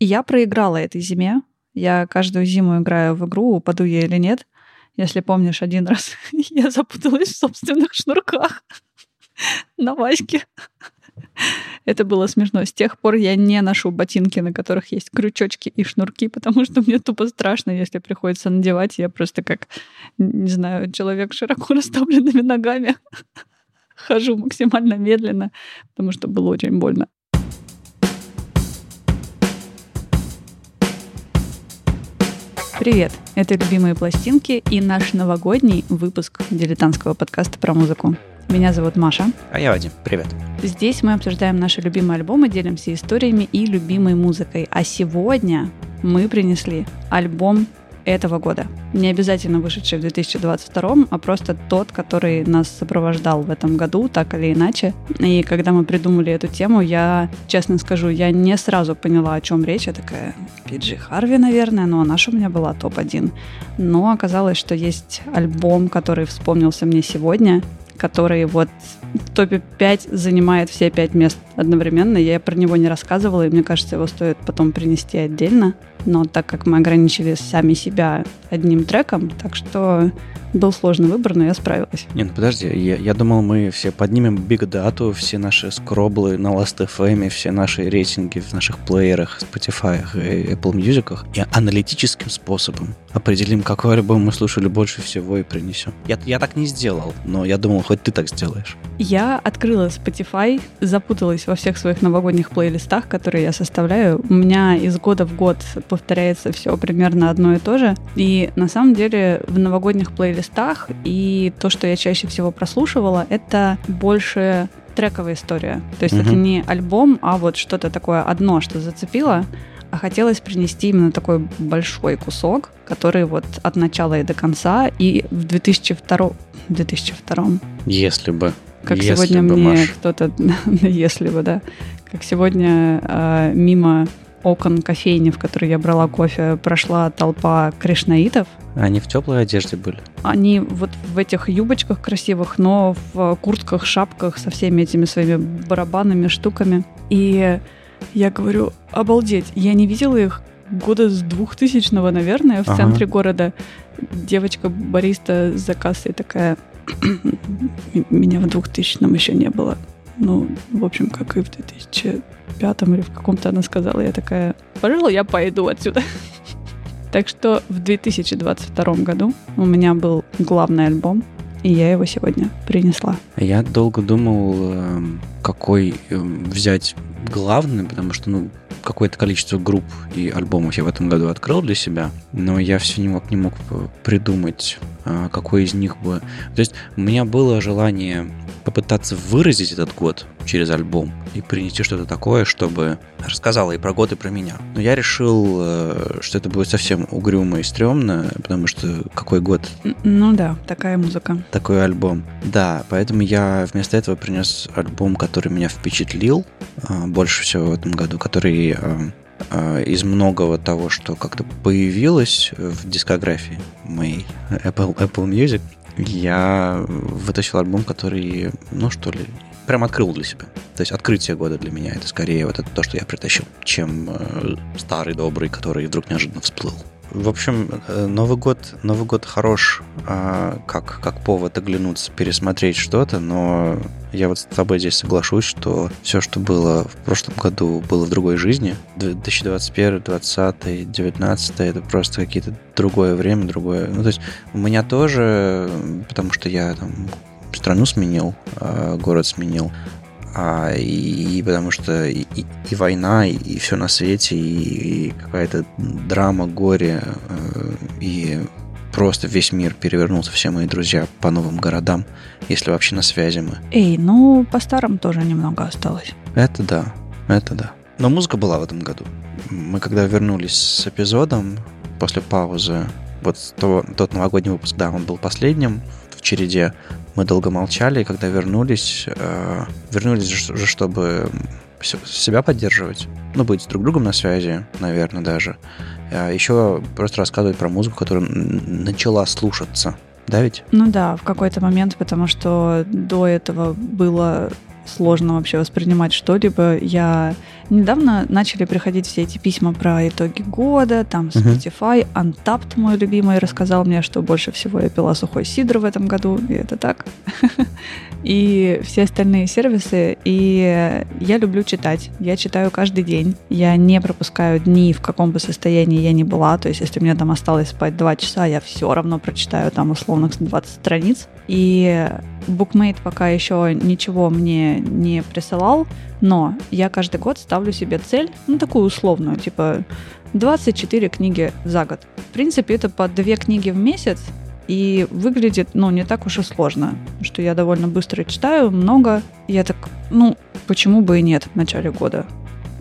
Я проиграла этой зиме. Я каждую зиму играю в игру, упаду я или нет. Если помнишь, один раз я запуталась в собственных шнурках на Ваське. Это было смешно. С тех пор я не ношу ботинки, на которых есть крючочки и шнурки, потому что мне тупо страшно, если приходится надевать. Я просто как, не знаю, человек широко расставленными ногами хожу максимально медленно, потому что было очень больно. Привет! Это «Любимые пластинки» и наш новогодний выпуск дилетантского подкаста про музыку. Меня зовут Маша. А я Вадим. Привет. Здесь мы обсуждаем наши любимые альбомы, делимся историями и любимой музыкой. А сегодня мы принесли альбом этого года. Не обязательно вышедший в 2022, а просто тот, который нас сопровождал в этом году, так или иначе. И когда мы придумали эту тему, я, честно скажу, я не сразу поняла, о чем речь. Я такая, Пиджи Харви, наверное, но же у меня была топ-1. Но оказалось, что есть альбом, который вспомнился мне сегодня, который вот в топе 5 занимает все пять мест одновременно. Я про него не рассказывала, и мне кажется, его стоит потом принести отдельно. Но так как мы ограничили сами себя одним треком, так что был сложный выбор, но я справилась. Не, ну подожди, я, я думал, мы все поднимем Big Data, все наши скроблы на Last.fm, все наши рейтинги в наших плеерах, Spotify и Apple Music, и аналитическим способом определим, какой альбом мы слушали больше всего и принесем. Я, я так не сделал, но я думал, хоть ты так сделаешь. Я открыла Spotify, запуталась во всех своих новогодних плейлистах, которые я составляю. У меня из года в год повторяется все примерно одно и то же. И на самом деле в новогодних плейлистах и то, что я чаще всего прослушивала, это больше трековая история. То есть угу. это не альбом, а вот что-то такое одно, что зацепило, а хотелось принести именно такой большой кусок, который вот от начала и до конца, и в 2002, 2002 Если бы. Как если сегодня бы, мне кто-то, если бы, да, как сегодня э, мимо окон кофейни, в которой я брала кофе, прошла толпа кришнаитов. Они в теплой одежде были? Они вот в этих юбочках красивых, но в куртках, шапках со всеми этими своими барабанами, штуками. И я говорю, обалдеть, я не видела их года с двухтысячного, наверное, в ага. центре города. Девочка-бариста за кассой такая, меня в двухтысячном еще не было. Ну, в общем, как и в 2005 или в каком-то она сказала, я такая, пожалуй, я пойду отсюда. Так что в 2022 году у меня был главный альбом, и я его сегодня принесла. Я долго думал, эм, какой эм, взять главный, потому что, ну, какое-то количество групп и альбомов я в этом году открыл для себя, но я все не мог, не мог придумать, а, какой из них бы... То есть у меня было желание попытаться выразить этот год через альбом и принести что-то такое, чтобы рассказала и про год, и про меня. Но я решил, э, что это будет совсем угрюмо и стрёмно, потому что какой год? Ну да, такая музыка. Такой альбом. Да, поэтому я вместо этого принес альбом, который меня впечатлил э, больше всего в этом году, который э, из многого того, что как-то появилось в дискографии моей Apple, Apple Music, я вытащил альбом, который, ну что ли, прям открыл для себя. То есть открытие года для меня это скорее вот это то, что я притащил, чем э, старый добрый, который вдруг неожиданно всплыл. В общем, э, Новый год, Новый год хорош а, как, как повод оглянуться, пересмотреть что-то, но я вот с тобой здесь соглашусь, что все, что было в прошлом году, было в другой жизни. 2021, 2020, 2019 это просто какие-то другое время, другое. Ну, то есть у меня тоже, потому что я там страну сменил, а, город сменил, а, и, и потому что и, и, война, и, и все на свете, и, и какая-то драма, горе, э, и просто весь мир перевернулся, все мои друзья по новым городам, если вообще на связи мы. Эй, ну, по старым тоже немного осталось. Это да, это да. Но музыка была в этом году. Мы когда вернулись с эпизодом после паузы, вот то, тот новогодний выпуск, да, он был последним в череде мы долго молчали, и когда вернулись, э, вернулись же, чтобы себя поддерживать, ну, быть друг другом на связи, наверное, даже. А еще просто рассказывать про музыку, которая начала слушаться. Да ведь? Ну да, в какой-то момент, потому что до этого было сложно вообще воспринимать что-либо. Я недавно начали приходить все эти письма про итоги года, там Spotify, Untapped, мой любимый, рассказал мне, что больше всего я пила сухой сидр в этом году, и это так. И все остальные сервисы. И я люблю читать. Я читаю каждый день. Я не пропускаю дни, в каком бы состоянии я ни была. То есть, если мне там осталось спать два часа, я все равно прочитаю там условно 20 страниц. И Bookmate пока еще ничего мне не присылал, но я каждый год ставлю себе цель, ну, такую условную, типа 24 книги за год. В принципе, это по две книги в месяц, и выглядит, ну, не так уж и сложно, что я довольно быстро читаю, много. Я так, ну, почему бы и нет в начале года.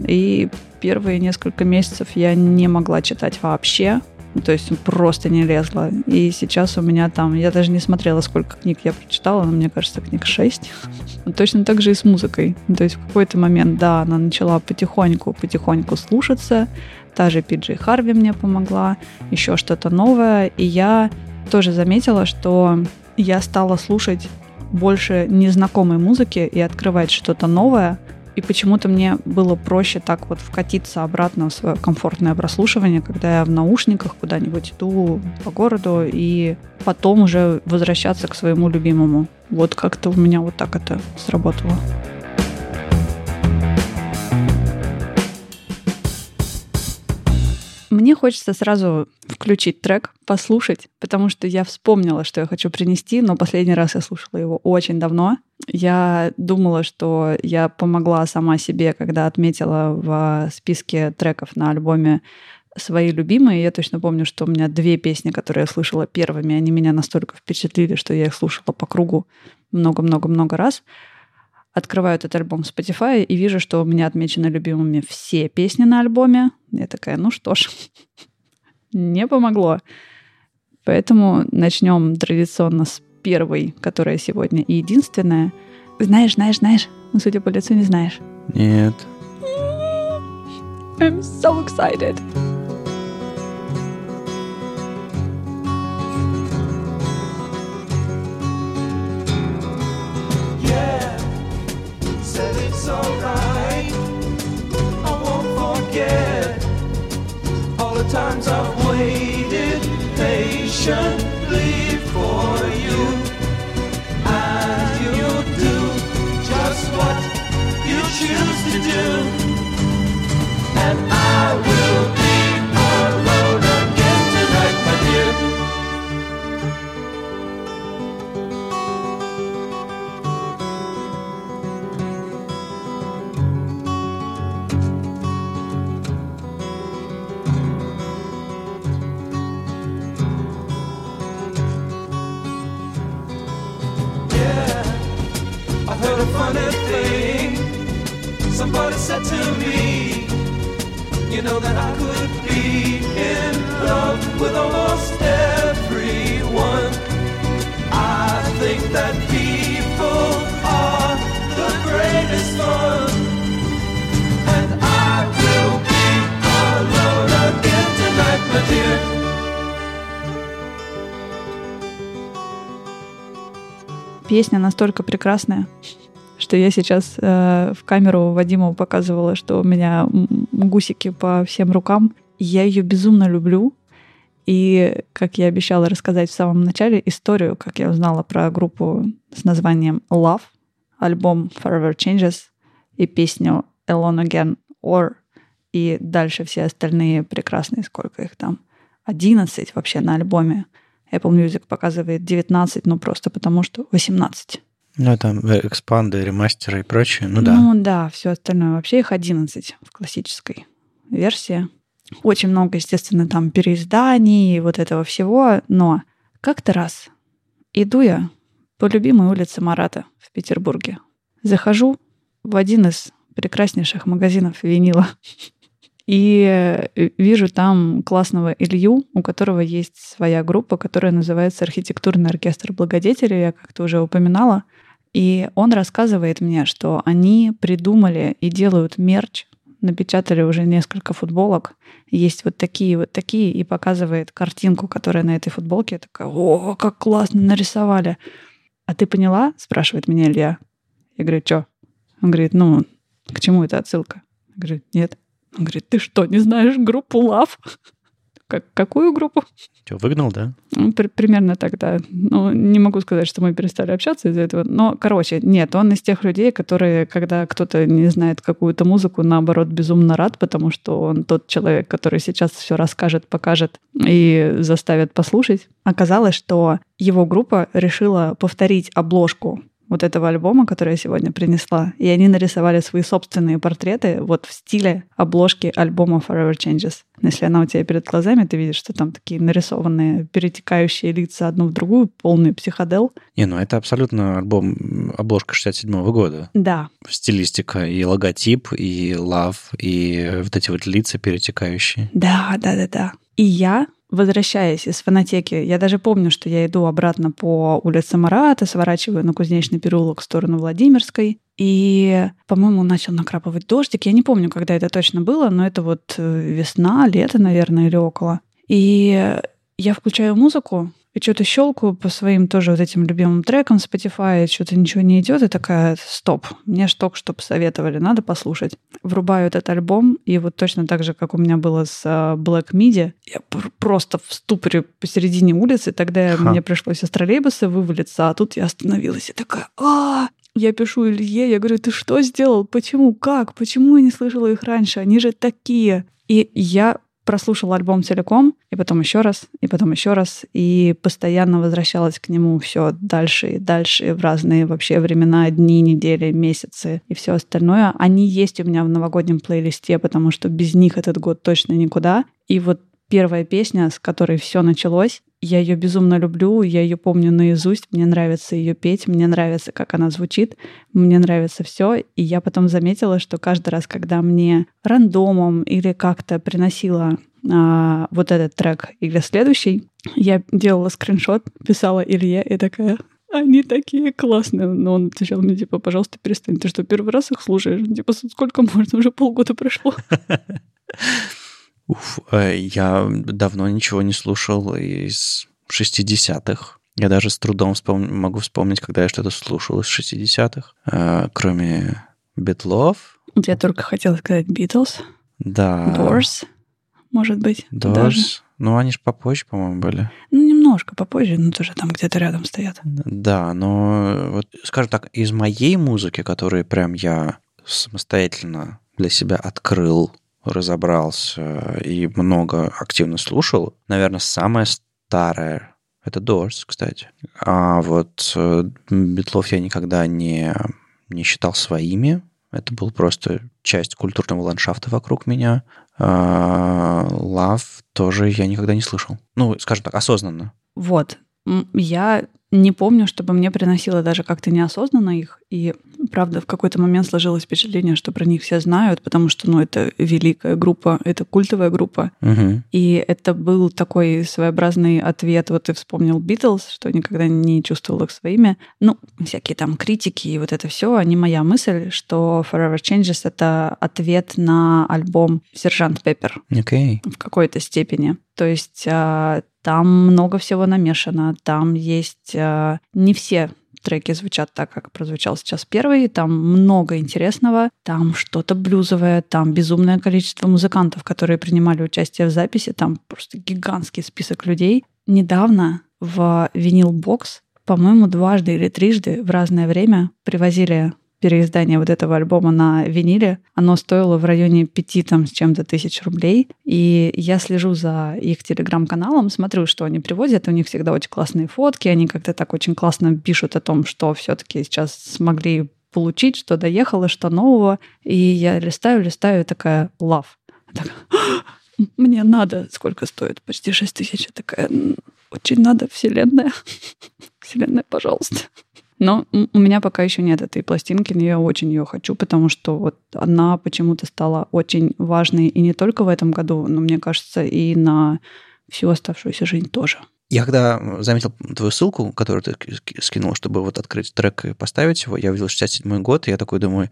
И первые несколько месяцев я не могла читать вообще, то есть просто не лезла. И сейчас у меня там, я даже не смотрела, сколько книг я прочитала, но мне кажется, книг 6. Точно так же и с музыкой. То есть в какой-то момент, да, она начала потихоньку, потихоньку слушаться. Та же Пиджи Харви мне помогла, еще что-то новое. И я тоже заметила, что я стала слушать больше незнакомой музыки и открывать что-то новое, и почему-то мне было проще так вот вкатиться обратно в свое комфортное прослушивание, когда я в наушниках куда-нибудь иду по городу и потом уже возвращаться к своему любимому. Вот как-то у меня вот так это сработало. Мне хочется сразу включить трек, послушать, потому что я вспомнила, что я хочу принести, но последний раз я слушала его очень давно. Я думала, что я помогла сама себе, когда отметила в списке треков на альбоме свои любимые. Я точно помню, что у меня две песни, которые я слушала первыми, они меня настолько впечатлили, что я их слушала по кругу много-много-много раз открываю этот альбом Spotify и вижу, что у меня отмечены любимыми все песни на альбоме. Я такая, ну что ж, не помогло. Поэтому начнем традиционно с первой, которая сегодня и единственная. Знаешь, знаешь, знаешь, но ну, судя по лицу не знаешь. Нет. I'm so excited. With almost everyone. I think that people are the greatest fun. And I will be alone again tonight, my dear. Песня настолько прекрасная, что я сейчас э, в камеру Вадиму показывала, что у меня гусики по всем рукам. Я ее безумно люблю. И, как я обещала рассказать в самом начале, историю, как я узнала про группу с названием Love, альбом Forever Changes и песню Alone Again or и дальше все остальные прекрасные, сколько их там, 11 вообще на альбоме. Apple Music показывает 19, ну просто потому что 18. Ну, там экспанды, ремастеры и прочее, ну да. Ну да, все остальное. Вообще их 11 в классической версии. Очень много, естественно, там переизданий и вот этого всего, но как-то раз иду я по любимой улице Марата в Петербурге. Захожу в один из прекраснейших магазинов винила и вижу там классного Илью, у которого есть своя группа, которая называется «Архитектурный оркестр благодетелей». Я как-то уже упоминала. И он рассказывает мне, что они придумали и делают мерч, напечатали уже несколько футболок. Есть вот такие, вот такие, и показывает картинку, которая на этой футболке. Я такая, о, как классно нарисовали. А ты поняла? Спрашивает меня Илья. Я говорю, что? Он говорит, ну, к чему эта отсылка? Я говорю, нет. Он говорит, ты что, не знаешь группу Love? Как, какую группу? Что, выгнал, да? Ну, при, примерно так, да. Ну, не могу сказать, что мы перестали общаться из-за этого. Но, короче, нет, он из тех людей, которые, когда кто-то не знает какую-то музыку, наоборот, безумно рад, потому что он тот человек, который сейчас все расскажет, покажет и заставит послушать. Оказалось, что его группа решила повторить обложку вот этого альбома, который я сегодня принесла, и они нарисовали свои собственные портреты вот в стиле обложки альбома Forever Changes. Если она у тебя перед глазами, ты видишь, что там такие нарисованные, перетекающие лица одну в другую, полный психодел. Не, ну это абсолютно альбом, обложка 67 года. Да. Стилистика и логотип, и лав, и вот эти вот лица перетекающие. Да, да, да, да. И я возвращаясь из фонотеки, я даже помню, что я иду обратно по улице Марата, сворачиваю на Кузнечный переулок в сторону Владимирской, и, по-моему, начал накрапывать дождик. Я не помню, когда это точно было, но это вот э, весна, лето, наверное, или около. И я включаю музыку, и что-то щелкаю по своим тоже вот этим любимым трекам Spotify, что-то ничего не идет, и такая, стоп, мне ж только что посоветовали, надо послушать. Врубаю этот альбом, и вот точно так же, как у меня было с а, Black Midi, я просто в ступоре посередине улицы, тогда Ха. мне пришлось из троллейбуса вывалиться, а тут я остановилась и такая, а, я пишу Илье, я говорю, ты что сделал? Почему? Как? Почему я не слышала их раньше? Они же такие. И я прослушала альбом целиком, и потом еще раз, и потом еще раз, и постоянно возвращалась к нему все дальше и дальше, в разные вообще времена, дни, недели, месяцы и все остальное. Они есть у меня в новогоднем плейлисте, потому что без них этот год точно никуда. И вот первая песня, с которой все началось. Я ее безумно люблю, я ее помню наизусть, мне нравится ее петь, мне нравится, как она звучит, мне нравится все. И я потом заметила, что каждый раз, когда мне рандомом или как-то приносила а, вот этот трек или следующий, я делала скриншот, писала Илье и такая, они такие классные. Но он отвечал мне, типа, пожалуйста, перестань. Ты что, первый раз их слушаешь? Типа, сколько можно? Уже полгода прошло. Уф, э, я давно ничего не слушал из 60-х. Я даже с трудом вспом... могу вспомнить, когда я что-то слушал из 60-х, э, кроме Битлов. Я только хотела сказать Битлз. Да. Doors, может быть. Doors. Даже. Ну, они же попозже, по-моему, были. Ну, немножко попозже, но тоже там где-то рядом стоят. Да, но вот, скажем так, из моей музыки, которую прям я самостоятельно для себя открыл разобрался и много активно слушал. Наверное, самое старое это Doors, кстати. А вот э, Битлов я никогда не, не считал своими. Это был просто часть культурного ландшафта вокруг меня. А Love тоже я никогда не слышал. Ну, скажем так, осознанно. Вот. Я не помню, чтобы мне приносило даже как-то неосознанно их. И, правда, в какой-то момент сложилось впечатление, что про них все знают, потому что, ну, это великая группа, это культовая группа. Угу. И это был такой своеобразный ответ. Вот ты вспомнил Битлз, что никогда не чувствовал их своими. Ну, всякие там критики и вот это все, не моя мысль, что Forever Changes — это ответ на альбом «Сержант Пеппер». Okay. В какой-то степени. То есть а, там много всего намешано, там есть э, не все треки звучат так, как прозвучал сейчас первый. Там много интересного, там что-то блюзовое, там безумное количество музыкантов, которые принимали участие в записи, там просто гигантский список людей. Недавно в винил бокс, по-моему, дважды или трижды в разное время привозили переиздание вот этого альбома на виниле, оно стоило в районе пяти там с чем-то тысяч рублей. И я слежу за их телеграм-каналом, смотрю, что они привозят. У них всегда очень классные фотки, они как-то так очень классно пишут о том, что все-таки сейчас смогли получить, что доехало, что нового. И я листаю, листаю, такая лав. Мне надо. Сколько стоит? Почти 6 тысяч. Я такая, очень надо, вселенная. Вселенная, пожалуйста. Но у меня пока еще нет этой пластинки, но я очень ее хочу, потому что вот она почему-то стала очень важной и не только в этом году, но мне кажется, и на всю оставшуюся жизнь тоже. Я когда заметил твою ссылку, которую ты скинул, чтобы вот открыть трек и поставить его, я увидел 67 год, и я такой думаю,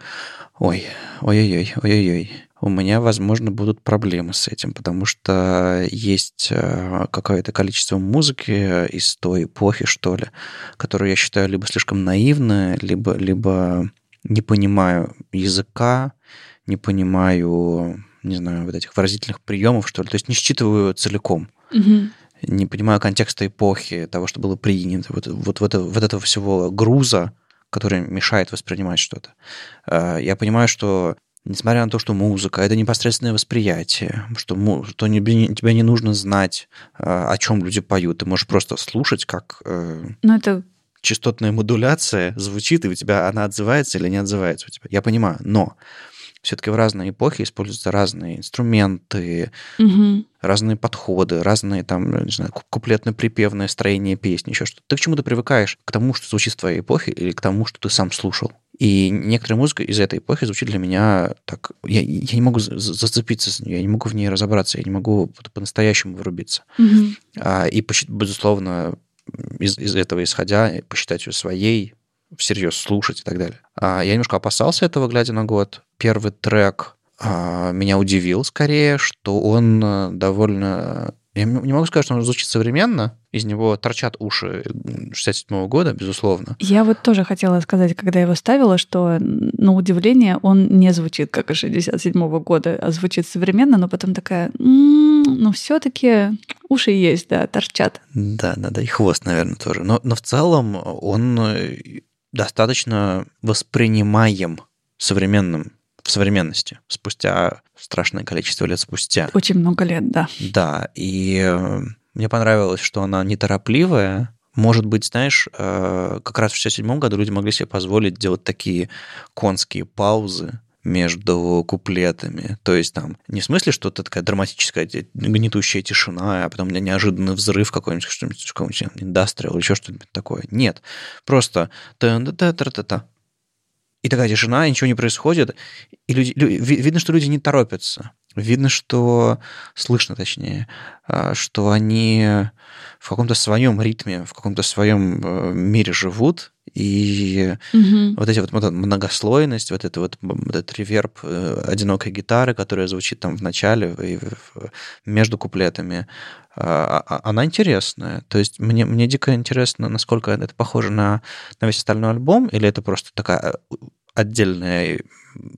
ой, ой-ой-ой, ой-ой-ой, у меня, возможно, будут проблемы с этим, потому что есть э, какое-то количество музыки из той эпохи, что ли, которую я считаю либо слишком наивной, либо, либо не понимаю языка, не понимаю, не знаю, вот этих выразительных приемов, что ли. То есть не считываю целиком. Не понимаю контекста эпохи, того, что было принято, вот, вот, вот, вот этого всего груза, который мешает воспринимать что-то. А, Я понимаю, что несмотря на то, что музыка это непосредственное восприятие, что, что не- тебе не нужно знать, а, о чем люди поют. Ты можешь просто слушать, как э, Ну, это частотная модуляция звучит, и у тебя она отзывается или не отзывается у тебя. Я понимаю, но все-таки в разные эпохи используются разные инструменты, мгм. разные подходы, разные там, не знаю, ку- куплетно-припевное строение песни, еще что-то. Ты к чему ты привыкаешь? К тому, что звучит в твоей эпохе, или к тому, что ты сам слушал? И некоторая музыка из этой эпохи звучит для меня так... Я, я не могу за- за- зацепиться за нее, я не могу в ней разобраться, я не могу по-настоящему вырубиться. Мгм. А, и, безусловно, из, из этого исходя, посчитать ее своей, всерьез слушать и так далее. А, я немножко опасался этого, глядя на год. Первый трек а, меня удивил скорее, что он а, довольно... Я не могу сказать, что он звучит современно. Из него торчат уши 67 года, безусловно. Я вот тоже хотела сказать, когда я его ставила, что на удивление он не звучит как из 67 года, а звучит современно, но потом такая, «М, ну все-таки уши есть, да, торчат. Да, да, да, и хвост, наверное, тоже. Но, но в целом он э, достаточно воспринимаем современным в современности, спустя страшное количество лет спустя. Очень много лет, да. Да, и э, мне понравилось, что она неторопливая. Может быть, знаешь, э, как раз в 67 году люди могли себе позволить делать такие конские паузы между куплетами. То есть там не в смысле, что это такая драматическая гнетущая тишина, а потом неожиданный взрыв какой-нибудь, что-нибудь, какой-нибудь индастриал или еще что-нибудь такое. Нет. Просто та та та та та и такая тишина, ничего не происходит. И люди, лю- ви- видно, что люди не торопятся. Видно, что слышно, точнее, а, что они в каком-то своем ритме, в каком-то своем э, мире живут, и Мгм. вот эти вот, многослойность, вот, это вот, этот реверб э, одинокой гитары, которая звучит там в начале и между куплетами, а, а- она интересная. То есть мне, мне дико интересно, насколько это похоже на, на весь остальной альбом, или это просто такая э, отдельная,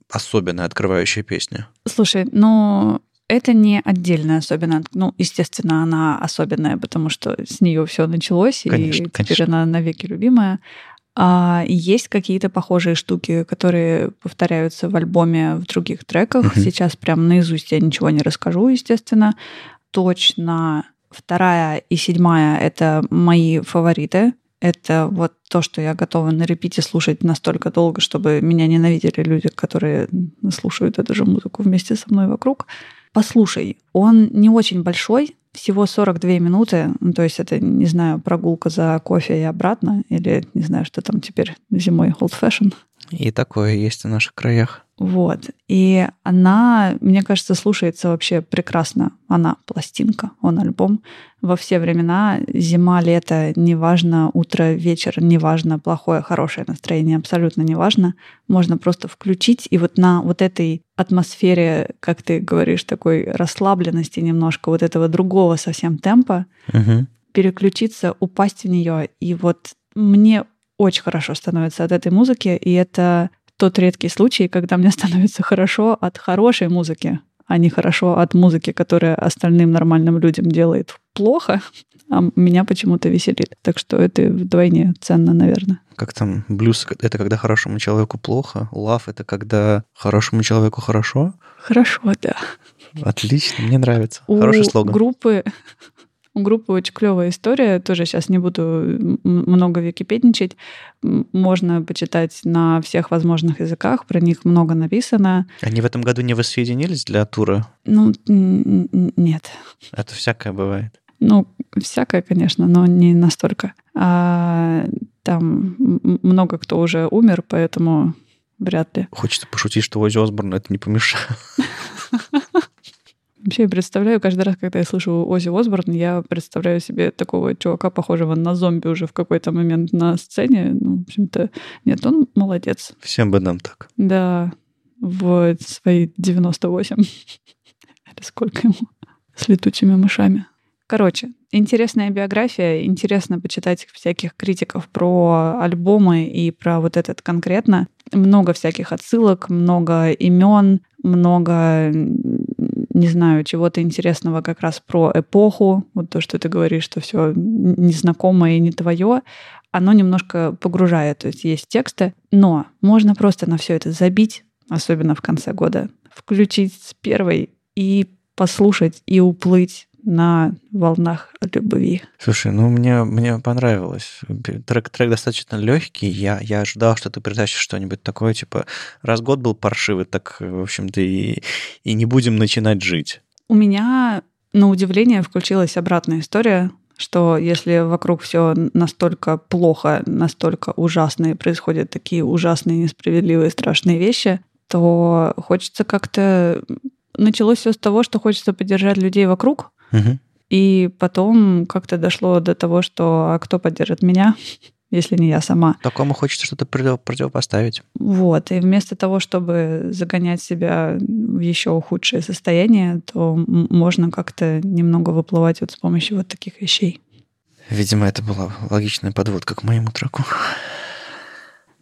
особенная открывающая песня? Слушай, ну это не отдельная особенно, ну, естественно, она особенная, потому что с нее все началось, и Конечно, теперь конечно. она навеки любимая. А есть какие-то похожие штуки, которые повторяются в альбоме в других треках. Мгм. Сейчас прям наизусть я ничего не расскажу, естественно. Точно вторая и седьмая — это мои фавориты. Это вот то, что я готова на репите слушать настолько долго, чтобы меня ненавидели люди, которые слушают эту же музыку вместе со мной вокруг. Послушай, он не очень большой, всего 42 минуты, ну, то есть это, не знаю, прогулка за кофе и обратно, или не знаю, что там теперь зимой old fashion. И такое есть в наших краях. Вот. И она, мне кажется, слушается вообще прекрасно. Она пластинка, он альбом. Во все времена, зима, лето, неважно, утро, вечер, неважно, плохое, хорошее настроение, абсолютно неважно. Можно просто включить, и вот на вот этой атмосфере, как ты говоришь, такой расслабленности немножко, вот этого другого совсем темпа, Мгм. переключиться, упасть в нее. И вот мне очень хорошо становится от этой музыки, и это тот редкий случай, когда мне становится хорошо от хорошей музыки, а не хорошо от музыки, которая остальным нормальным людям делает плохо, а меня почему-то веселит. Так что это вдвойне ценно, наверное. Как там, блюз — это когда хорошему человеку плохо, лав — это когда хорошему человеку хорошо. Хорошо, да. Отлично, мне нравится. У Хороший слоган. группы у группы очень клевая история. Тоже сейчас не буду много википедничать. Можно почитать на всех возможных языках. Про них много написано. Они в этом году не воссоединились для тура? Ну, нет. Это всякое бывает. Ну, всякое, конечно, но не настолько. А, там много кто уже умер, поэтому вряд ли. Хочется пошутить, что Ози Осборн это не помешало. Вообще, я представляю, каждый раз, когда я слышу Ози Осборн, я представляю себе такого чувака, похожего на зомби уже в какой-то момент на сцене. Ну, в общем-то, нет, он молодец. Всем бы нам так. Да, в свои 98. Или сколько ему? С летучими мышами. Короче, интересная биография. Интересно почитать всяких критиков про альбомы и про вот этот конкретно. много всяких отсылок, много имен, много, не знаю, чего-то интересного как раз про эпоху. Вот то, что ты говоришь, что все незнакомое и не твое, оно немножко погружает. То есть есть тексты, но можно просто на все это забить, особенно в конце года, включить с первой и послушать и уплыть на волнах любви. Слушай, ну мне, мне понравилось. Трек, трек достаточно легкий. Я, я ожидал, что ты притащишь что-нибудь такое, типа, раз год был паршивый, так, в общем-то, и, и не будем начинать жить. У меня, на удивление, включилась обратная история, что если вокруг все настолько плохо, настолько ужасно и происходят такие ужасные, несправедливые, страшные вещи, то хочется как-то... Началось все с того, что хочется поддержать людей вокруг, угу. и потом как-то дошло до того, что а кто поддержит меня, если не я сама. Такому хочется что-то противопоставить. Вот, и вместо того, чтобы загонять себя в еще худшее состояние, то можно как-то немного выплывать вот с помощью вот таких вещей. Видимо, это была логичная подводка к моему треку.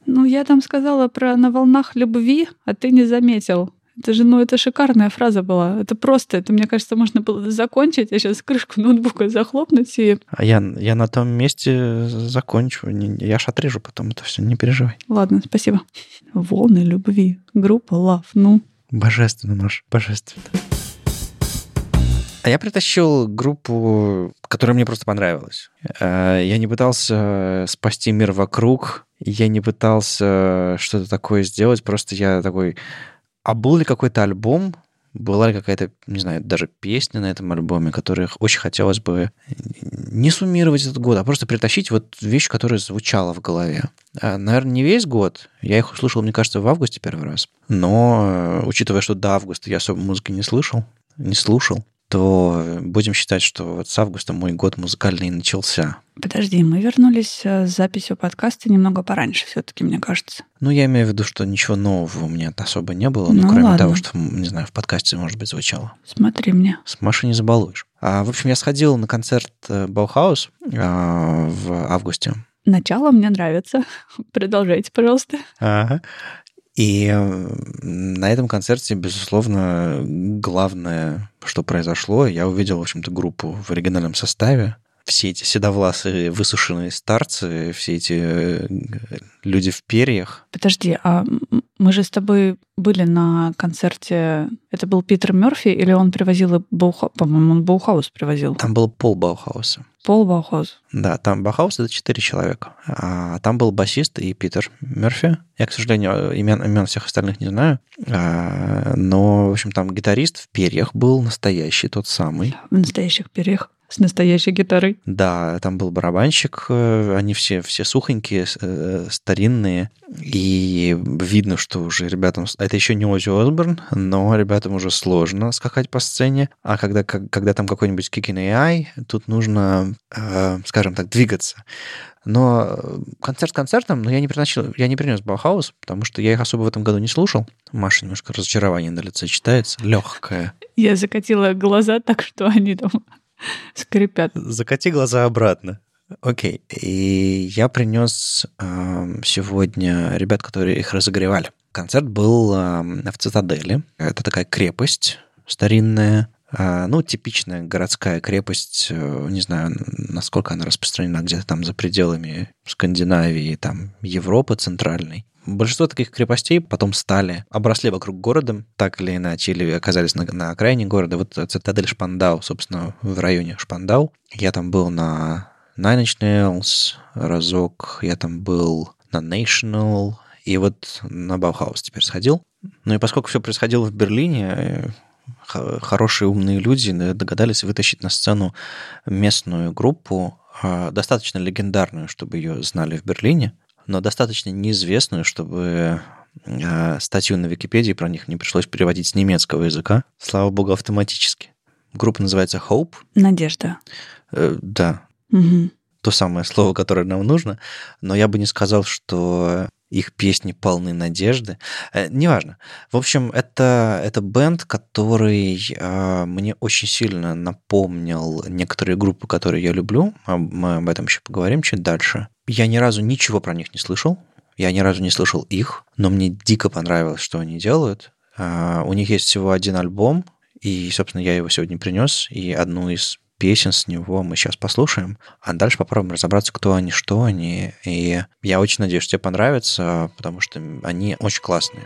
Ну, я там сказала про «на волнах любви», а ты не заметил. Это же, ну, это шикарная фраза была. Это просто, это, мне кажется, можно было закончить, а сейчас крышку ноутбука захлопнуть и... А я, я на том месте закончу. Я ж отрежу потом это все, не переживай. Ладно, спасибо. Волны любви. Группа Love. Ну. Божественно, Маш, божественно. А я притащил группу, которая мне просто понравилась. Э, я не пытался спасти мир вокруг, я не пытался что-то такое сделать, просто я такой... А был ли какой-то альбом, была ли какая-то, не знаю, даже песня на этом альбоме, которых очень хотелось бы не суммировать этот год, а просто притащить вот вещь, которая звучала в голове. А, наверное, не весь год. Я их услышал, мне кажется, в августе первый раз. Но, учитывая, что до августа я особо музыки не слышал, не слушал, то будем считать, что вот с августа мой год музыкальный начался. Подожди, мы вернулись э, с записью подкаста немного пораньше все-таки, мне кажется. Ну, я имею в виду, что ничего нового у меня особо не было, ну, ну кроме ладно. того, что, не знаю, в подкасте, может быть, звучало. Смотри мне. С Машей не забалуешь. А, в общем, я сходил на концерт э, Баухаус а, в августе. Начало мне нравится. Продолжайте, пожалуйста. Ага. И на этом концерте, безусловно, главное, что произошло, я увидел, в общем-то, группу в оригинальном составе. Все эти седовласые высушенные старцы, все эти э, люди в перьях. Подожди, а мы же с тобой были на концерте. Это был Питер Мерфи или он привозил Баухаус? По-моему, он Баухаус привозил. Там был пол Баухауса. Пол Баухаус. Да, там Баухаус — это четыре человека. А там был басист и Питер Мерфи. Я, к сожалению, имен, имен всех остальных не знаю. А, но, в общем, там гитарист в перьях был настоящий, тот самый. В настоящих перьях. С настоящей гитарой. Да, там был барабанщик, э, они все, все сухонькие, э, старинные, и видно, что уже ребятам... Это еще не Ози Осборн, но ребятам уже сложно скакать по сцене, а когда, когда там какой-нибудь Kicking AI, тут нужно, э, скажем так, двигаться. Но концерт концертом, но я не, приносил, я не принес Баухаус, потому что я их особо в этом году не слушал. Маша немножко разочарование на лице читается, легкое. Я закатила глаза так, что они там скрипят. Закати глаза обратно. Окей. И я принес э, сегодня ребят, которые их разогревали. Концерт был э, в Цитадели. Это такая крепость старинная, э, ну, типичная городская крепость. Э, не знаю, насколько она распространена где-то там за пределами Скандинавии, там Европы центральной. Большинство таких крепостей потом стали, обросли вокруг города, так или иначе, или оказались на, на окраине города. Вот цитадель Шпандау, собственно, в районе Шпандау. Я там был на Nine Inch Nails разок, я там был на National, и вот на Баухаус теперь сходил. Ну и поскольку все происходило в Берлине, э, хорошие умные люди догадались вытащить на сцену местную группу, а, достаточно легендарную, чтобы ее знали в Берлине но достаточно неизвестную, чтобы э, статью на Википедии про них не пришлось переводить с немецкого языка. Слава богу, автоматически. Группа называется Hope. Надежда. Э, да. Угу. То самое слово, которое нам нужно. Но я бы не сказал, что их песни полны надежды. Э, неважно. В общем, это, это бенд, который э, мне очень сильно напомнил некоторые группы, которые я люблю. Мы об этом еще поговорим чуть дальше. Я ни разу ничего про них не слышал. Я ни разу не слышал их, но мне дико понравилось, что они делают. А, у них есть всего один альбом, и, собственно, я его сегодня принес, и одну из песен с него мы сейчас послушаем, а дальше попробуем разобраться, кто они, что они. И я очень надеюсь, что тебе понравится, потому что они очень классные.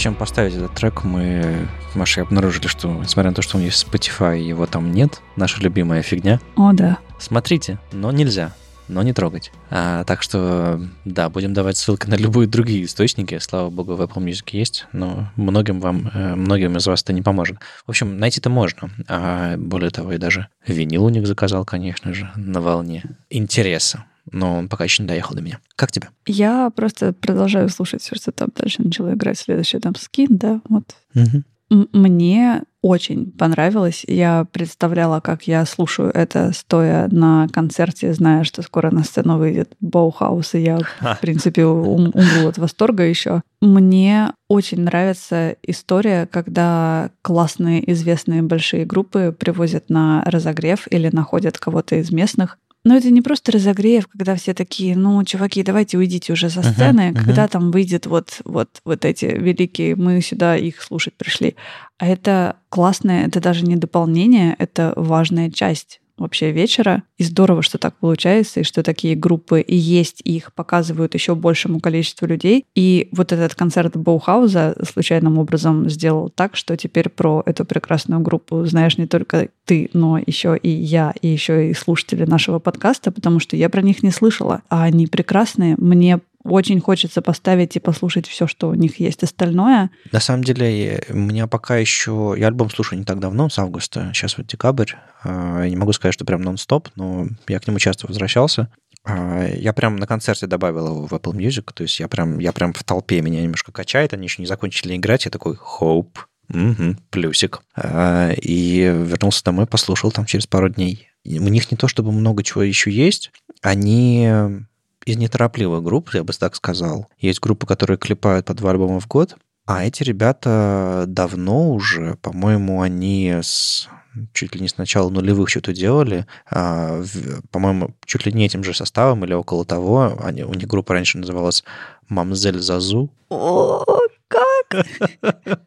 Чем поставить этот трек, мы, Маша, обнаружили, что, несмотря на то, что у них Spotify, его там нет, наша любимая фигня. О, да. Смотрите, но нельзя, но не трогать. А, так что, да, будем давать ссылки на любые другие источники. Слава богу, в Apple Music есть, но многим вам, э, многим из вас это не поможет. В общем, найти-то можно. А более того, я даже винил у них заказал, конечно же, на волне интереса но он пока еще не доехал до меня. Как тебе? Я просто продолжаю слушать все, что там дальше начало играть. Следующий там скин, да, вот. Угу. Мне очень понравилось. Я представляла, как я слушаю это, стоя на концерте, зная, что скоро на сцену выйдет Баухаус, и я, в принципе, ум, умру от восторга еще. Мне очень нравится история, когда классные, известные большие группы привозят на разогрев или находят кого-то из местных, но это не просто разогрев, когда все такие, ну, чуваки, давайте уйдите уже со сцены, uh-huh, когда uh-huh. там выйдет вот, вот, вот эти великие, мы сюда их слушать пришли. А это классное, это даже не дополнение, это важная часть вообще вечера. И здорово, что так получается, и что такие группы и есть, и их показывают еще большему количеству людей. И вот этот концерт Боухауза случайным образом сделал так, что теперь про эту прекрасную группу знаешь не только ты, но еще и я, и еще и слушатели нашего подкаста, потому что я про них не слышала. А они прекрасные. Мне очень хочется поставить и послушать все, что у них есть остальное. На самом деле, у меня пока еще... Я альбом слушаю не так давно, с августа, сейчас вот декабрь. А, я не могу сказать, что прям нон-стоп, но я к нему часто возвращался. А, я прям на концерте добавил его в Apple Music, то есть я прям, я прям в толпе, меня немножко качает, они еще не закончили играть, я такой, hope, угу, плюсик. А, и вернулся домой, послушал там через пару дней. У них не то чтобы много чего еще есть, они из неторопливых групп, я бы так сказал. Есть группы, которые клепают по два альбома в год, а эти ребята давно уже, по-моему, они с чуть ли не с начала нулевых что-то делали, а, по-моему, чуть ли не этим же составом или около того. Они, у них группа раньше называлась «Мамзель Зазу». О, как?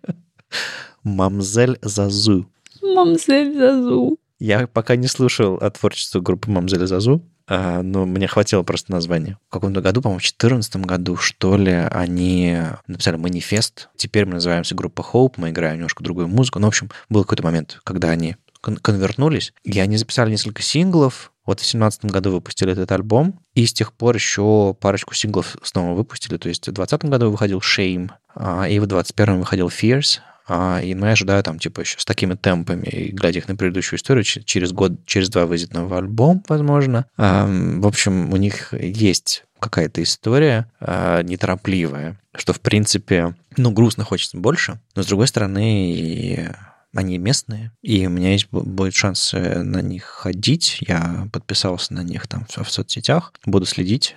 «Мамзель Зазу». «Мамзель Зазу». Я пока не слушал от творчества группы «Мамзель Зазу», но мне хватило просто названия. В каком-то году, по-моему, в 2014 году, что ли, они написали манифест. Теперь мы называемся группа Hope, мы играем немножко другую музыку. Ну, в общем, был какой-то момент, когда они конвертнулись, и они записали несколько синглов, вот в 2017 году выпустили этот альбом, и с тех пор еще парочку синглов снова выпустили. То есть в 2020 году выходил Shame, а, и в 2021 выходил Fears, а, и мы ожидаю там, типа, еще с такими темпами, и глядя их на предыдущую историю, через год, через два выйдет новый альбом, возможно. В общем, у них есть какая-то история неторопливая, что, в принципе, ну, грустно хочется больше, но, с другой стороны, и они местные, и у меня есть будет шанс э, на них ходить. Я подписался на них там в соцсетях, буду следить.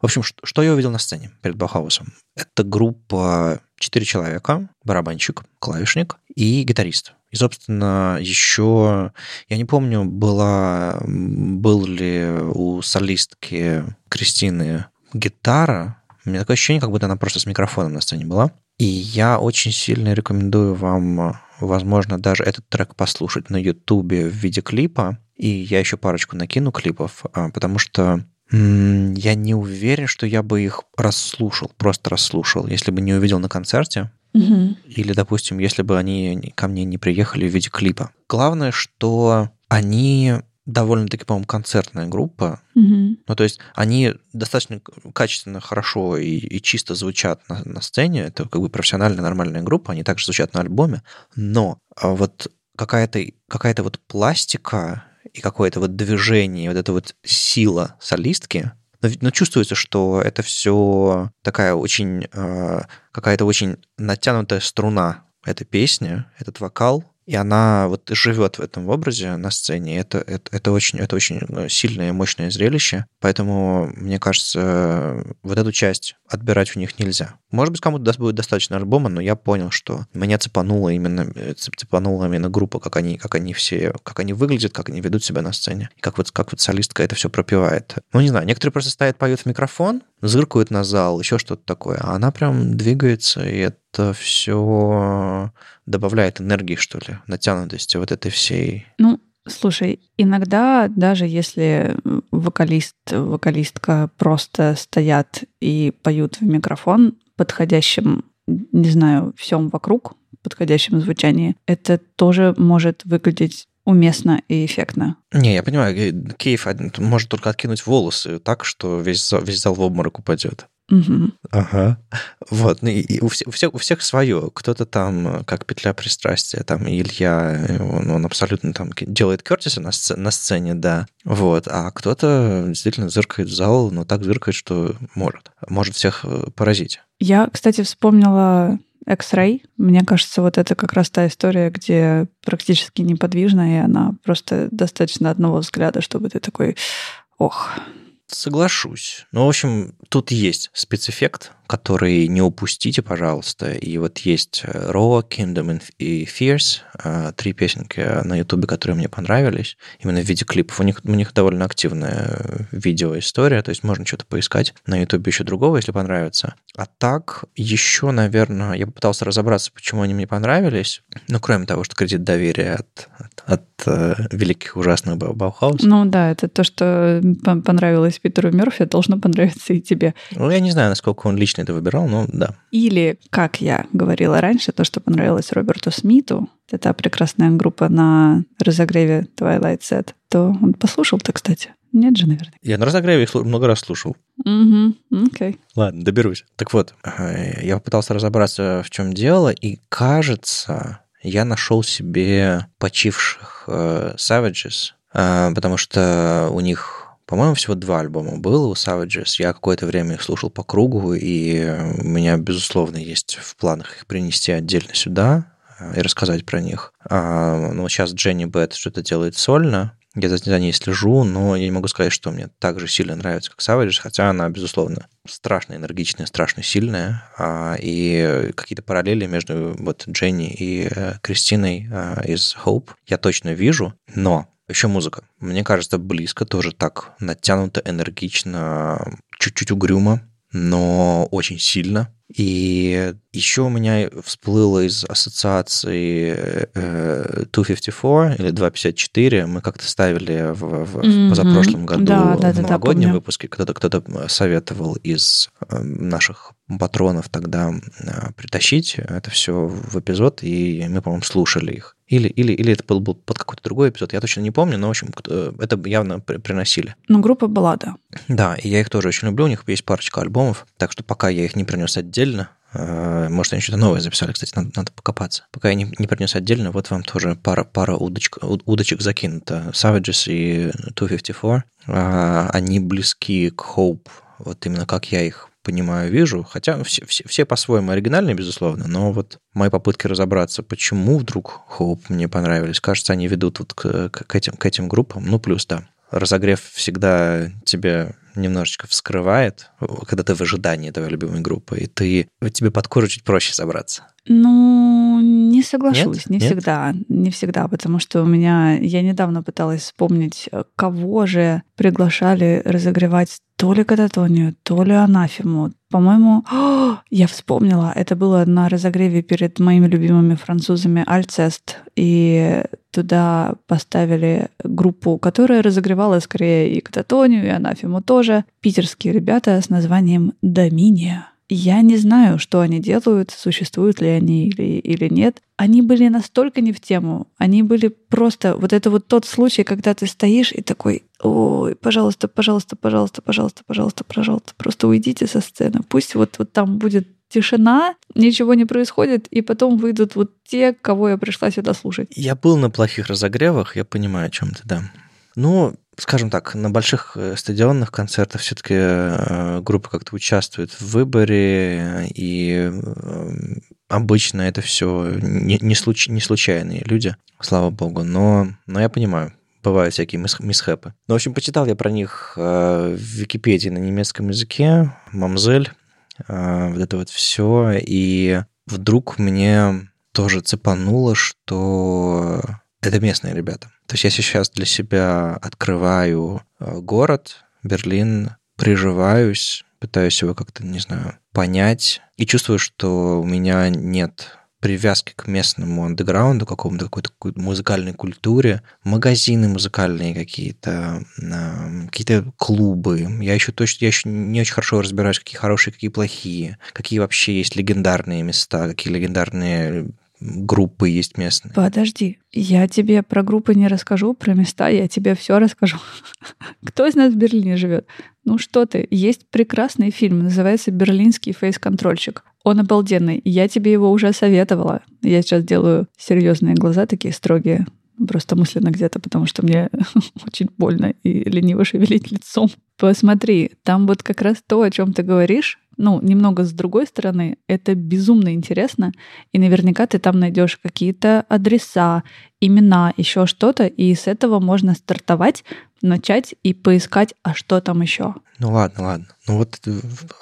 В общем, что, что я увидел на сцене перед Баухаусом? Это группа четыре человека, барабанщик, клавишник и гитарист. И, собственно, еще, я не помню, была, был ли у солистки Кристины гитара. У меня такое ощущение, как будто она просто с микрофоном на сцене была. И я очень сильно рекомендую вам, возможно, даже этот трек послушать на Ютубе в виде клипа. И я еще парочку накину клипов, а, потому что я не уверен, что я бы их расслушал, просто расслушал, если бы не увидел на концерте. Угу. Или, допустим, если бы они ко мне не приехали в виде клипа. Главное, что они довольно-таки, по-моему, концертная группа. Mm-hmm. Ну, то есть они достаточно качественно, хорошо и, и чисто звучат на, на сцене. Это как бы профессиональная, нормальная группа. Они также звучат на альбоме. Но а вот какая-то какая вот пластика и какое-то вот движение, вот эта вот сила солистки, но, но чувствуется, что это все такая очень, э, какая-то очень натянутая струна эта песня, этот вокал, и она вот живет в этом образе на сцене. Это, это, это, очень, это очень э, сильное и мощное зрелище, поэтому, мне кажется, вот эту часть отбирать у них нельзя. Может быть, кому-то будет достаточно альбома, но я понял, что меня цепанула именно, э, цепанула именно группа, как они, как они все, как они выглядят, как они ведут себя на сцене, и как вот, как вот солистка это все пропивает. Ну, не знаю, некоторые просто стоят, поют в микрофон, зыркают на зал, еще что-то такое, а она прям двигается, и это все добавляет энергии, что ли, натянутости вот этой всей. Ну, слушай, иногда даже если вокалист, вокалистка просто стоят и поют в микрофон подходящим, не знаю, всем вокруг, подходящем звучании, это тоже может выглядеть уместно и эффектно. Не, я понимаю, э, Кейф может только откинуть волосы так, что весь, весь зал в обморок упадет. Угу. Ага. Вот. Ну, и у, всех, у, всех, у всех свое. Кто-то там, как петля пристрастия, там Илья, он, он абсолютно там делает Кертиса на, сцене, на сцене, да. Вот. А кто-то действительно зыркает в зал, но так зыркает, что может. Может всех э, поразить. Я, кстати, вспомнила X-Ray. Мне кажется, вот это как раз та история, где практически неподвижна, и она просто достаточно одного взгляда, чтобы ты такой, ох, Соглашусь. Ну, в общем, тут есть спецэффект, который не упустите, пожалуйста. И вот есть э, Raw, Kingdom и Fierce, э, три песенки на Ютубе, которые мне понравились, именно в виде клипов. У них, у них довольно активная видеоистория, то есть можно что-то поискать на Ютубе еще другого, если понравится. А так, еще, наверное, я попытался разобраться, почему они мне понравились. Ну, кроме того, что кредит доверия от, от, от э, великих ужасных Баухаус. Ну да, это то, что понравилось Питеру Мерфи, должно понравиться и тебе. Ну, я не знаю, насколько он лично это выбирал, но да. Или, как я говорила раньше, то, что понравилось Роберту Смиту, это прекрасная группа на разогреве Twilight Set, то он послушал-то, кстати. Нет же, наверное. Я на разогреве их много раз слушал. Угу, окей. Ладно, доберусь. Так вот, э, я попытался разобраться, в чем дело, и кажется, я нашел себе почивших э, Savages, э, потому что у них по-моему, всего два альбома было у Savages. Я какое-то время их слушал по кругу, и у меня, безусловно, есть в планах их принести отдельно сюда э, и рассказать про них. А, ну, сейчас Дженни Бет что-то делает сольно, я за ней слежу, но я не могу сказать, что мне так же сильно нравится, как Savages, хотя она, безусловно, страшно энергичная, страшно сильная, а, и какие-то параллели между вот Дженни и э, Кристиной а, из Hope я точно вижу, но еще музыка. Мне кажется, близко, тоже так натянуто, энергично, чуть-чуть угрюмо. но очень сильно. И еще у меня всплыло из ассоциации 254 или 254. Мы как-то ставили в, в, mm-hmm. в позапрошлом году да, да, в новогоднем да, выпуске. Кто-то кто-то советовал из наших патронов тогда притащить это все в эпизод, и мы, по-моему, слушали их. Или, или, или это был, был под какой-то другой эпизод, я точно не помню, но, в общем, это явно приносили. Ну, группа была, да. Да, и я их тоже очень люблю, у них есть парочка альбомов, так что пока я их не принес отдельно, э, может, они что-то новое записали, кстати, надо, надо покопаться. Пока я не, не принес отдельно, вот вам тоже пара, пара удочек, удочек закинута. Savages и 254. А, они близки к Hope, вот именно как я их понимаю, вижу. Хотя все, все, все по-своему оригинальные, безусловно, но вот мои попытки разобраться, почему вдруг Hope мне понравились, кажется, они ведут вот к, к, этим, к этим группам. Ну, плюс, да, разогрев всегда тебе немножечко вскрывает, когда ты в ожидании твоей любимой группы, и ты, тебе под кожу чуть проще забраться. Ну, не соглашусь, Нет? не Нет? всегда, не всегда, потому что у меня, я недавно пыталась вспомнить, кого же приглашали разогревать то ли Кататонию, то ли Анафему. По-моему, я вспомнила, это было на разогреве перед моими любимыми французами Альцест, и туда поставили группу, которая разогревала скорее и Кататонию, и Анафему тоже, питерские ребята с названием «Доминия». Я не знаю, что они делают, существуют ли они или, или нет. Они были настолько не в тему. Они были просто... Вот это вот тот случай, когда ты стоишь и такой, ой, пожалуйста, пожалуйста, пожалуйста, пожалуйста, пожалуйста, пожалуйста, просто уйдите со сцены. Пусть вот, вот там будет тишина, ничего не происходит, и потом выйдут вот те, кого я пришла сюда слушать. Я был на плохих разогревах, я понимаю, о чем ты, да. Ну, скажем так, на больших э, стадионных концертах все-таки э, группа как-то участвует в выборе, и э, обычно это все не, не, случ, не случайные люди, слава богу, но, но я понимаю, бывают всякие мис мисхэпы. Ну, в общем, почитал я про них в Википедии на немецком языке, мамзель, вот это вот все, и вдруг мне тоже цепануло, что это местные ребята. То есть я сейчас для себя открываю э, город, Берлин, приживаюсь, пытаюсь его как-то, не знаю, понять, и чувствую, что у меня нет привязки к местному андеграунду, какому-то какой-то музыкальной культуре, магазины музыкальные какие-то, э, какие-то клубы. Я еще точно, я еще не очень хорошо разбираюсь, какие хорошие, какие плохие, какие вообще есть легендарные места, какие легендарные группы есть местные. Подожди, я тебе про группы не расскажу, про места я тебе все расскажу. Кто из нас в Берлине живет? Ну что ты, есть прекрасный фильм, называется «Берлинский фейс-контрольщик». Он обалденный, я тебе его уже советовала. Я сейчас делаю серьезные глаза, такие строгие, просто мысленно где-то, потому что мне очень больно и лениво шевелить лицом. Посмотри, там вот как раз то, о чем ты говоришь, ну, немного с другой стороны, это безумно интересно, и наверняка ты там найдешь какие-то адреса, имена, еще что-то, и с этого можно стартовать, начать и поискать, а что там еще. Ну ладно, ладно. Ну вот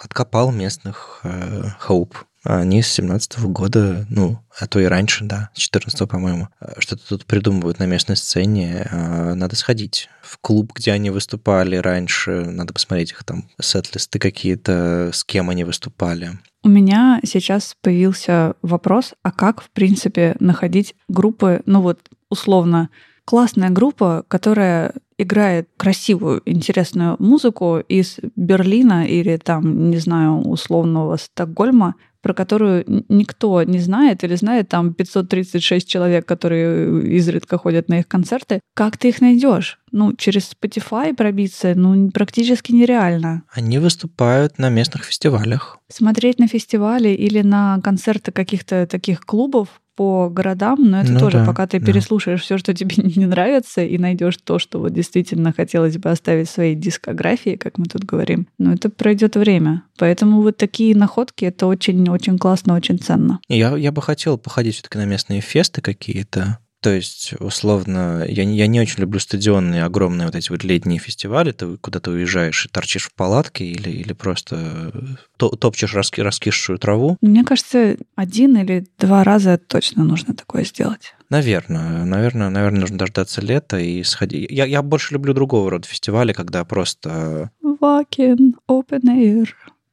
откопал местных э, Hope. Они с 17 года, ну, а то и раньше, да, с 14 по-моему, что-то тут придумывают на местной сцене. А, надо сходить в клуб, где они выступали раньше, надо посмотреть их там сет-листы какие-то, с кем они выступали. У меня сейчас появился вопрос, а как, в принципе, находить группы, ну вот, условно, классная группа, которая играет красивую, интересную музыку из Берлина или там, не знаю, условного Стокгольма, про которую никто не знает или знает там 536 человек, которые изредка ходят на их концерты. Как ты их найдешь? Ну, через Spotify пробиться, ну, практически нереально. Они выступают на местных фестивалях. Смотреть на фестивали или на концерты каких-то таких клубов по городам, но это ну, тоже, да, пока ты да. переслушаешь все, что тебе не нравится, и найдешь то, что вот действительно хотелось бы оставить в своей дискографии, как мы тут говорим, но это пройдет время. Поэтому вот такие находки это очень-очень классно, очень ценно. Я, я бы хотел походить все-таки на местные фесты какие-то, то есть, условно, я, я не очень люблю стадионные огромные вот эти вот летние фестивали, ты куда то уезжаешь и торчишь в палатке или, или просто топчешь раски, раскисшую траву. Мне кажется, один или два раза точно нужно такое сделать. Наверное, наверное, наверное, нужно дождаться лета и сходить. Я, я больше люблю другого рода фестивали, когда просто... Вакин, open air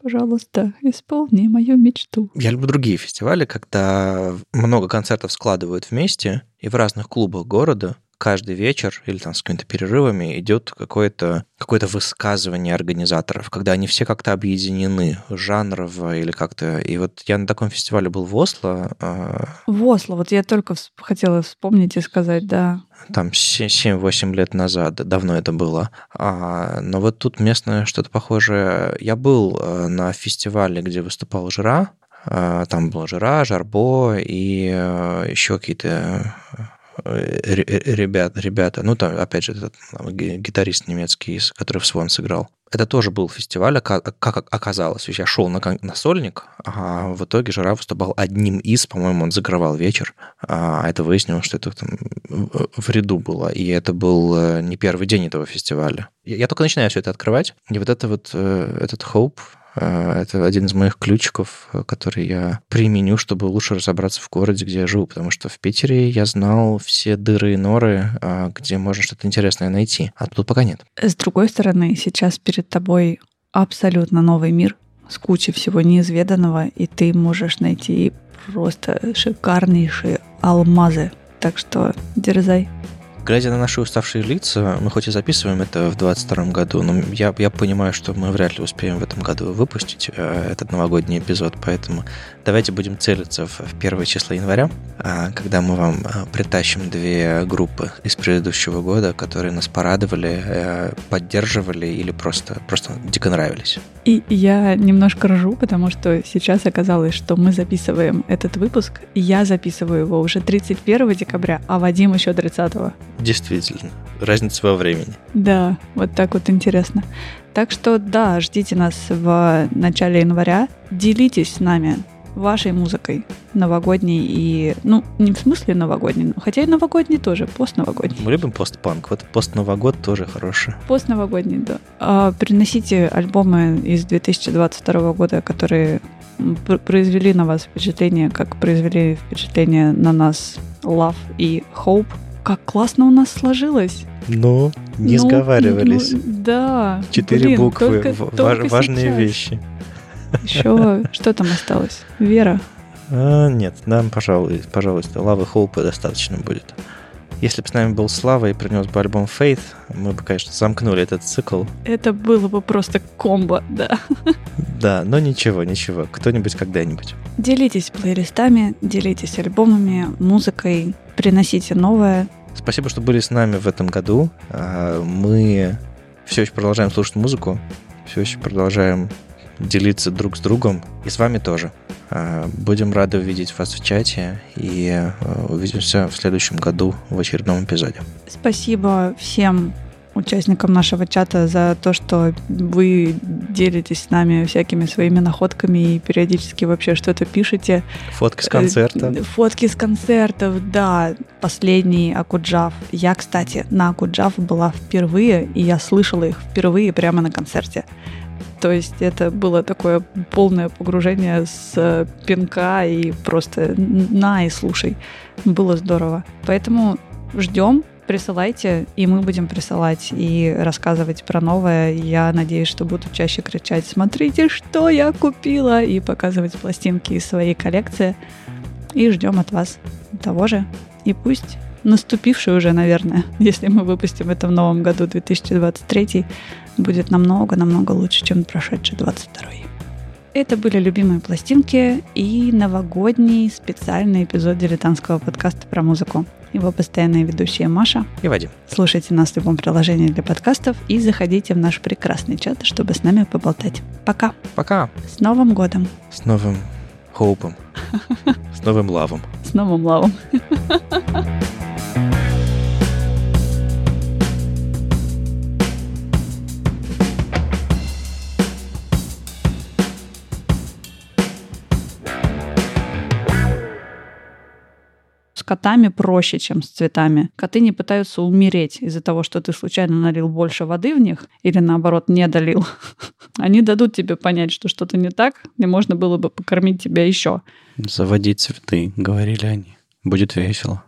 Пожалуйста, исполни мою мечту. Я люблю другие фестивали, когда много концертов складывают вместе, и в разных клубах города каждый вечер или там с какими-то перерывами идет какое-то какое высказывание организаторов, когда они все как-то объединены жанрово или как-то. И вот я на таком фестивале был в Осло. А, в Осло, вот я только хотела вспомнить и сказать, да. Там 7-8 лет назад, давно это было. А, но вот тут местное что-то похожее. Я был э, на фестивале, где выступал Жира, а, там был Жира, Жарбо и э, еще какие-то ребят, ребята, ну там, опять же, этот гитарист немецкий, который в Свон сыграл. Это тоже был фестиваль, как оказалось. Я шел на, на сольник, а в итоге Жара выступал одним из, по-моему, он закрывал вечер, а это выяснилось, что это там в ряду было. И это был э, не первый день этого фестиваля. Я только начинаю все это открывать, и вот это вот, э, этот хоуп, это один из моих ключиков, э, который я применю, чтобы лучше разобраться в городе, где я живу, потому что в Питере я знал все дыры и норы, э, где можно что-то интересное найти, а тут пока нет. С другой стороны, сейчас перед тобой абсолютно новый мир с кучей всего неизведанного, и ты можешь найти просто шикарнейшие алмазы. Так что дерзай. Глядя на наши уставшие лица, мы хоть и записываем это в 2022 году, но я, я понимаю, что мы вряд ли успеем в этом году выпустить э, этот новогодний эпизод, поэтому давайте будем целиться в, в первое число января, э, когда мы вам э, притащим две группы из предыдущего года, которые нас порадовали, э, поддерживали или просто, просто дико нравились. И я немножко ржу, потому что сейчас оказалось, что мы записываем этот выпуск, я записываю его уже 31 декабря, а Вадим еще 30. Действительно, разница во времени. Да, вот так вот интересно. Так что да, ждите нас в начале января. Делитесь с нами вашей музыкой новогодней и... Ну, не в смысле новогодней, хотя и новогодний тоже, постновогодний. Мы любим постпанк, вот постновогод тоже хороший. Постновогодний, да. А, приносите альбомы из 2022 года, которые произвели на вас впечатление, как произвели впечатление на нас Love и Hope как классно у нас сложилось. Ну, не ну, сговаривались. Ну, да. Четыре блин, буквы, только, в, только важные сейчас. вещи. Еще что там осталось? Вера? А, нет, нам, пожалуй, пожалуйста, лавы Хоупа достаточно будет. Если бы с нами был Слава и принес бы альбом Faith, мы бы, конечно, замкнули этот цикл. Это было бы просто комбо, да. Да, но ничего, ничего, кто-нибудь когда-нибудь. Делитесь плейлистами, делитесь альбомами, музыкой, приносите новое. Спасибо, что были с нами в этом году. А, мы все еще продолжаем слушать музыку, все еще продолжаем делиться друг с другом и с вами тоже. А, будем рады увидеть вас в чате и а, увидимся в следующем году в очередном эпизоде. Спасибо всем участникам нашего чата за то, что вы делитесь с нами всякими своими находками и периодически вообще что-то пишете. Фотки с концерта. Э, фотки с концертов, да. Последний Акуджав. Я, кстати, на Акуджав была впервые, и я слышала их впервые прямо на концерте. То есть это было такое полное погружение с пинка и просто на и слушай. Было здорово. Поэтому ждем присылайте, и мы будем присылать и рассказывать про новое. Я надеюсь, что буду чаще кричать «Смотрите, что я купила!» и показывать пластинки из своей коллекции. И ждем от вас того же. И пусть наступивший уже, наверное, если мы выпустим это в новом году 2023, будет намного-намного лучше, чем прошедший 22 это были любимые пластинки и новогодний специальный эпизод дилетантского подкаста про музыку. Его постоянные ведущие Маша и Вадим. Слушайте нас в любом приложении для подкастов и заходите в наш прекрасный чат, чтобы с нами поболтать. Пока. Пока. С Новым годом. С новым хоупом. С новым лавом. С новым лавом. котами проще, чем с цветами. Коты не пытаются умереть из-за того, что ты случайно налил больше воды в них или наоборот не долил. Они дадут тебе понять, что что-то не так, и можно было бы покормить тебя еще. Заводить цветы, говорили они. Будет весело.